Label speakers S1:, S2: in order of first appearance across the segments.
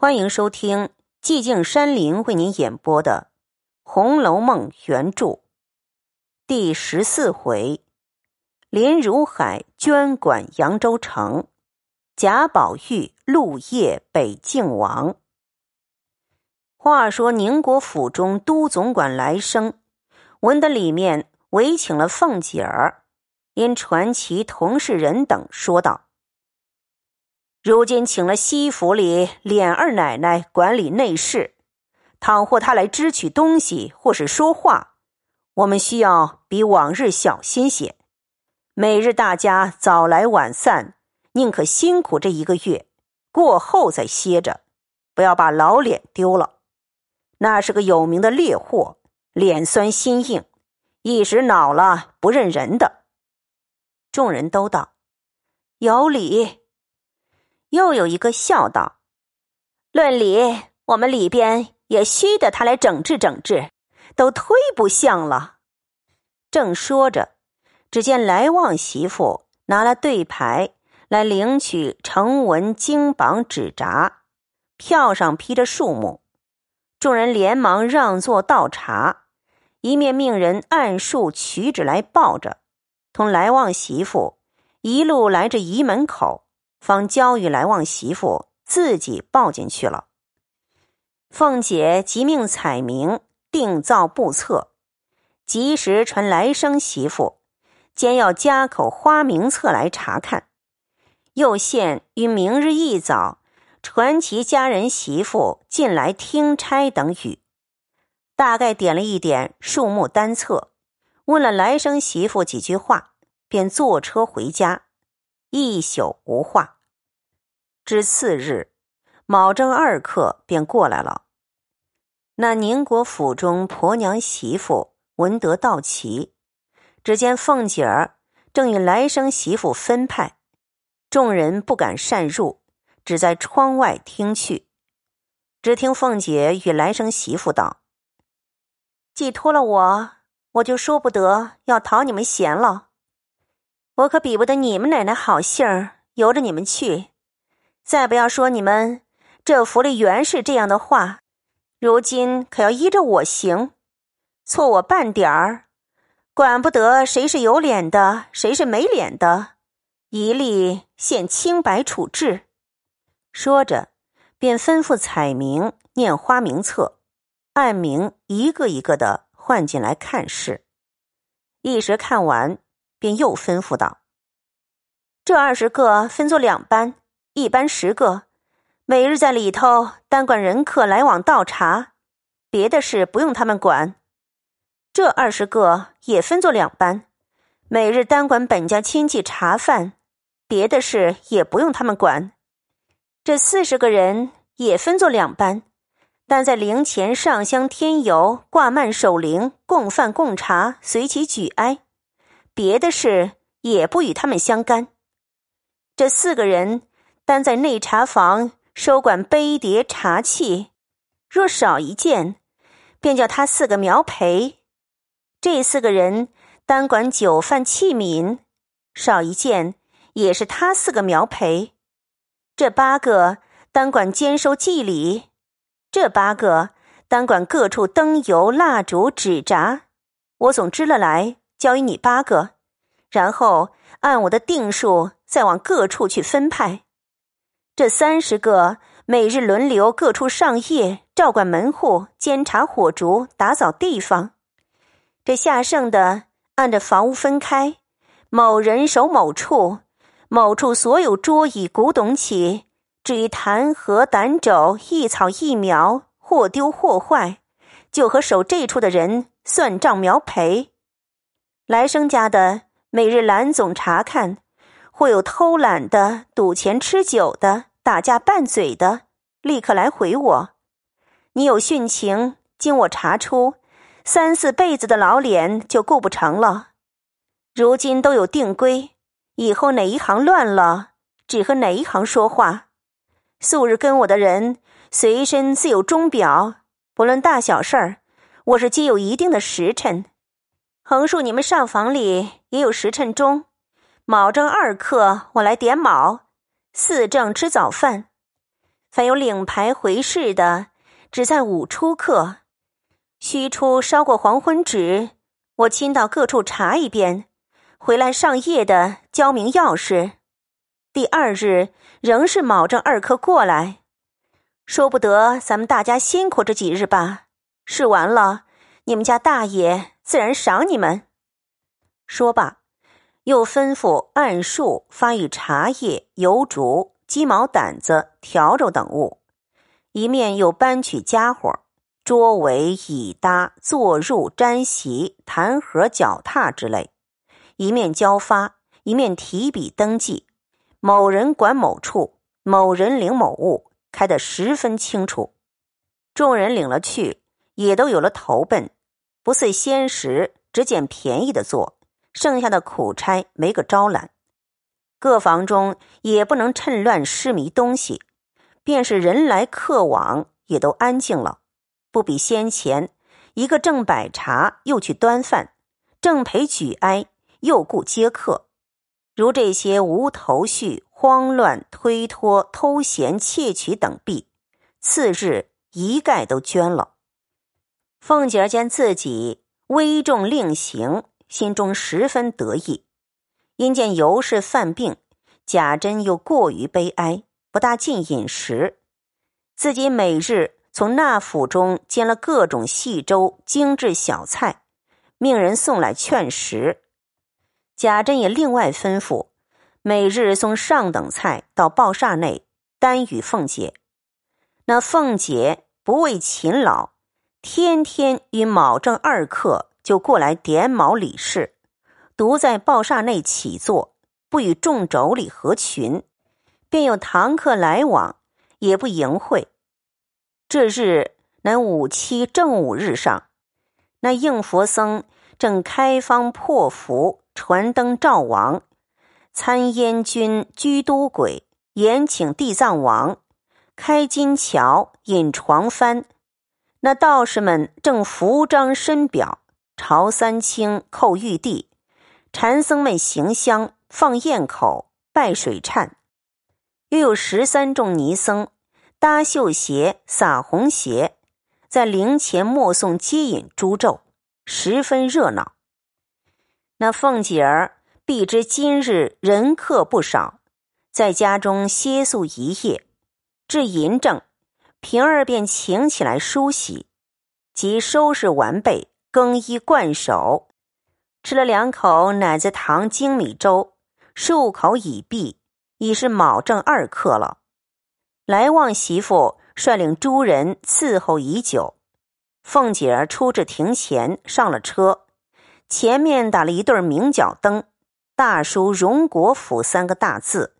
S1: 欢迎收听寂静山林为您演播的《红楼梦》原著第十四回：林如海捐管扬州城，贾宝玉入夜北静王。话说宁国府中都总管来生，闻得里面委请了凤姐儿，因传其同事人等说道。如今请了西府里琏二奶奶管理内事，倘或她来支取东西或是说话，我们需要比往日小心些。每日大家早来晚散，宁可辛苦这一个月，过后再歇着，不要把老脸丢了。那是个有名的烈货，脸酸心硬，一时恼了不认人的。众人都道有理。又有一个笑道：“论理，我们里边也需得他来整治整治，都忒不像了。”正说着，只见来旺媳妇拿了对牌来领取成文金榜纸札，票上批着数目，众人连忙让座倒茶，一面命人按数取纸来报着，同来旺媳妇一路来至仪门口。方交与来旺媳妇自己抱进去了。凤姐即命彩明定造簿册，及时传来生媳妇，兼要加口花名册来查看。又限于明日一早传其家人媳妇进来听差等语。大概点了一点数目单册，问了来生媳妇几句话，便坐车回家。一宿无话。至次日，卯正二刻便过来了。那宁国府中婆娘媳妇闻得到齐，只见凤姐儿正与来生媳妇分派，众人不敢擅入，只在窗外听去。只听凤姐与来生媳妇道：“既托了我，我就说不得要讨你们嫌了。我可比不得你们奶奶好性儿，由着你们去。”再不要说你们这府里原是这样的话，如今可要依着我行，错我半点儿，管不得谁是有脸的，谁是没脸的，一律现清白处置。说着，便吩咐彩明念花名册，按名一个一个的换进来看事。一时看完，便又吩咐道：“这二十个分作两班。”一班十个，每日在里头单管人客来往倒茶，别的事不用他们管。这二十个也分作两班，每日单管本家亲戚茶饭，别的事也不用他们管。这四十个人也分作两班，但在灵前上香添油、挂幔守灵、供饭供茶，随其举哀，别的事也不与他们相干。这四个人。单在内茶房收管杯碟茶器，若少一件，便叫他四个苗陪。这四个人单管酒饭器皿，少一件，也是他四个苗陪。这八个单管兼收祭礼，这八个单管各处灯油蜡烛纸札。我总支了来，交与你八个，然后按我的定数再往各处去分派。这三十个每日轮流各处上夜，照管门户，监察火烛，打扫地方。这下剩的按着房屋分开，某人守某处，某处所有桌椅古董起，至于弹劾胆肘、一草一苗，或丢或坏，就和守这处的人算账苗赔。来生家的每日蓝总查看，或有偷懒的、赌钱吃酒的。打架拌嘴的，立刻来回我。你有殉情，经我查出，三四辈子的老脸就顾不成了。如今都有定规，以后哪一行乱了，只和哪一行说话。素日跟我的人，随身自有钟表，不论大小事儿，我是皆有一定的时辰。横竖你们上房里也有时辰钟，卯正二刻我来点卯。四正吃早饭，凡有领牌回事的，只在午出刻。须出烧过黄昏纸，我亲到各处查一遍，回来上夜的交明钥匙。第二日仍是卯正二刻过来，说不得咱们大家辛苦这几日吧。试完了，你们家大爷自然赏你们。说罢，又吩咐按数发与茶叶、油烛、鸡毛掸子、笤帚等物，一面又搬取家伙，桌围、椅搭、坐褥、毡席、弹盒、脚踏之类，一面交发，一面提笔登记。某人管某处，某人领某物，开得十分清楚。众人领了去。也都有了投奔，不似先时只捡便宜的做，剩下的苦差没个招揽。各房中也不能趁乱失迷东西，便是人来客往，也都安静了，不比先前一个正摆茶，又去端饭，正陪举哀，又顾接客。如这些无头绪、慌乱、推脱、偷闲、窃取等弊，次日一概都捐了。凤姐见自己危重令行，心中十分得意。因见尤氏犯病，贾珍又过于悲哀，不大进饮食。自己每日从那府中煎了各种细粥、精致小菜，命人送来劝食。贾珍也另外吩咐，每日送上等菜到报厦内，单与凤姐。那凤姐不为勤劳。天天与卯正二刻就过来点卯理事，独在报厦内起坐，不与众妯娌合群，便有堂客来往，也不迎会。这日乃五七正午日上，那应佛僧正开方破符，传灯照王，参燕君居都鬼，延请地藏王，开金桥，引床幡。那道士们正扶张深表，朝三清叩玉帝；禅僧们行香，放焰口，拜水忏。又有十三众尼僧搭绣鞋、撒红鞋，在灵前默诵接引诸咒，十分热闹。那凤姐儿必知今日人客不少，在家中歇宿一夜，至银正。平儿便请起来梳洗，即收拾完备，更衣灌手，吃了两口奶子糖精米粥，漱口已毕，已是卯正二刻了。来旺媳妇率领诸人伺候已久，凤姐儿出至庭前，上了车，前面打了一对明角灯，大书“荣国府”三个大字，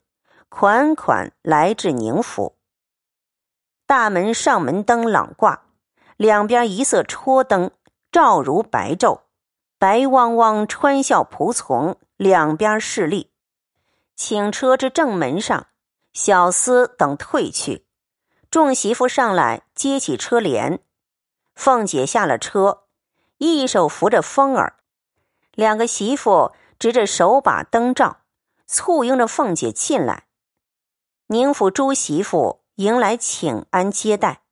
S1: 款款来至宁府。大门上门灯朗挂，两边一色戳灯，照如白昼，白汪汪穿孝仆从两边侍立。请车至正门上，小厮等退去，众媳妇上来接起车帘。凤姐下了车，一手扶着风儿，两个媳妇执着手把灯罩，簇拥着凤姐进来。宁府诸媳妇。迎来请安接待，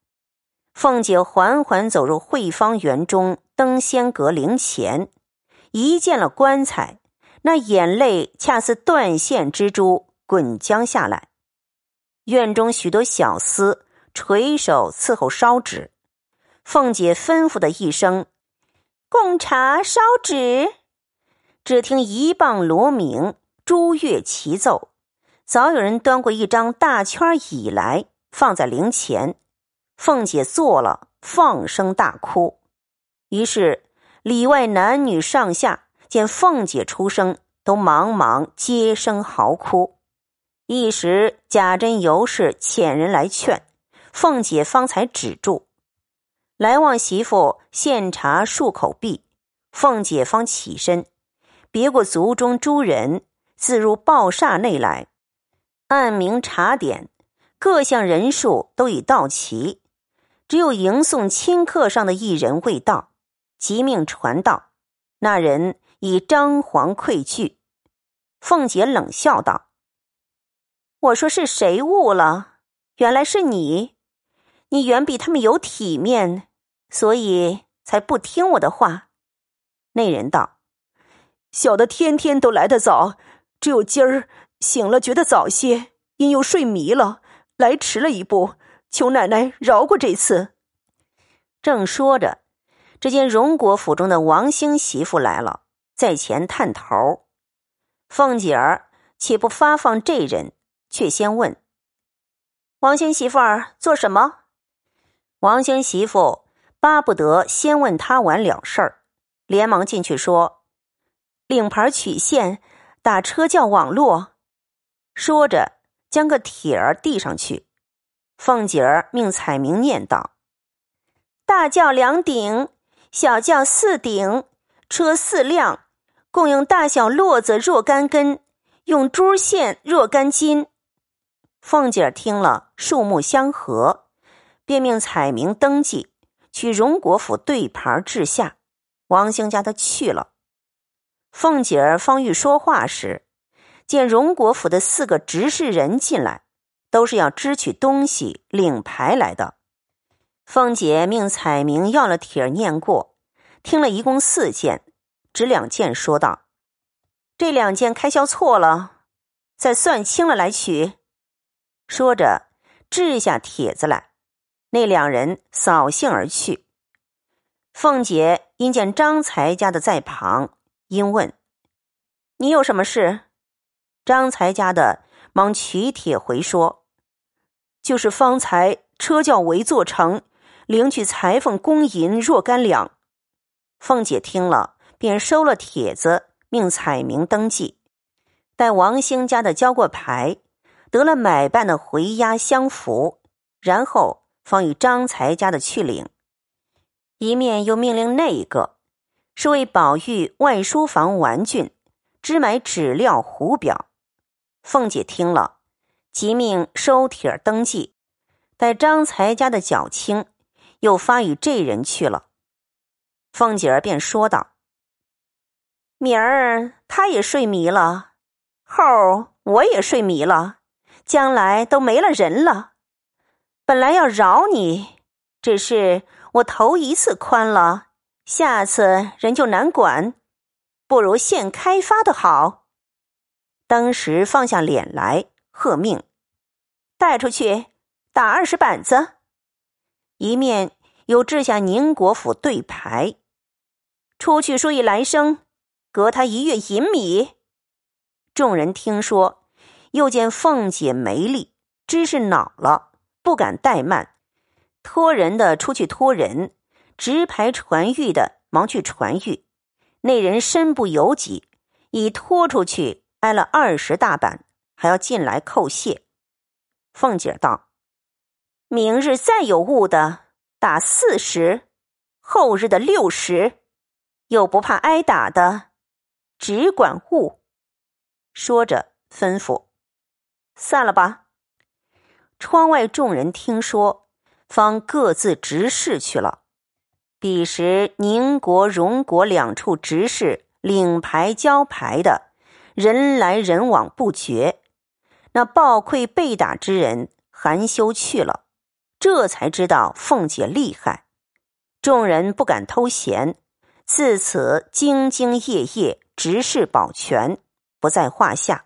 S1: 凤姐缓缓走入慧芳园中登仙阁灵前，一见了棺材，那眼泪恰似断线蜘蛛滚将下来。院中许多小厮垂手伺候烧纸，凤姐吩咐的一声：“贡茶烧纸。”只听一棒锣鸣，珠乐齐奏，早有人端过一张大圈椅来。放在灵前，凤姐坐了，放声大哭。于是里外男女上下见凤姐出声，都忙忙接声嚎哭。一时贾珍、尤氏遣人来劝，凤姐方才止住。来旺媳妇献茶漱口毕，凤姐方起身，别过族中诸人，自入报厦内来，按名查点。各项人数都已到齐，只有迎送亲客上的一人未到，即命传道。那人已张皇愧惧。凤姐冷笑道：“我说是谁误了？原来是你，你远比他们有体面，所以才不听我的话。”那人道：“
S2: 小的天天都来得早，只有今儿醒了觉得早些，因又睡迷了，来迟了一步，求奶奶饶过这次。”
S1: 正说着，只见荣国府中的王兴媳妇来了，在前探头。凤姐儿岂不发放这人，却先问。王兴媳妇儿做什么？王兴媳妇巴不得先问他完了事儿，连忙进去说：“领牌取线，打车叫网络。”说着，将个帖儿递上去。凤姐儿命彩明念道：“大轿两顶，小轿四顶，车四辆，共用大小络子若干根，用珠线若干斤。”凤姐儿听了，数目相合，便命彩明登记，去荣国府对牌治下。王兴家的去了。凤姐儿方欲说话时，见荣国府的四个执事人进来，都是要支取东西、领牌来的。凤姐命彩明要了帖儿念过，听了一共四件，只两件，说道：“这两件开销错了，再算清了来取。”说着，掷下帖子来，那两人扫兴而去。凤姐因见张才家的在旁，因问：“你有什么事？”张才家的忙取帖回说：“
S2: 就是方才车轿围坐成，领取裁缝工银若干两。”
S1: 凤姐听了，便收了帖子，命彩明登记，待王兴家的交过牌。得了买办的回押相符，然后方与张才家的去领。一面又命令那一个是为宝玉外书房玩具，支买纸料糊表。凤姐听了，即命收帖登记。待张才家的缴清，又发与这人去了。凤姐儿便说道：“明儿他也睡迷了，后儿我也睡迷了。”将来都没了人了，本来要饶你，只是我头一次宽了，下次人就难管，不如现开发的好。当时放下脸来，喝命，带出去打二十板子。一面又掷下宁国府对牌，出去说一来生，隔他一月银米。众人听说。又见凤姐没力，知是恼了，不敢怠慢，托人的出去托人，直排传谕的忙去传谕。那人身不由己，已拖出去挨了二十大板，还要进来叩谢。凤姐道：“明日再有误的，打四十；后日的六十，又不怕挨打的，只管误。”说着吩咐。散了吧。窗外众人听说，方各自执事去了。彼时宁国、荣国两处执事领牌交牌的人来人往不绝，那暴愧被打之人含羞去了。这才知道凤姐厉害，众人不敢偷闲，自此兢兢业业，执事保全，不在话下。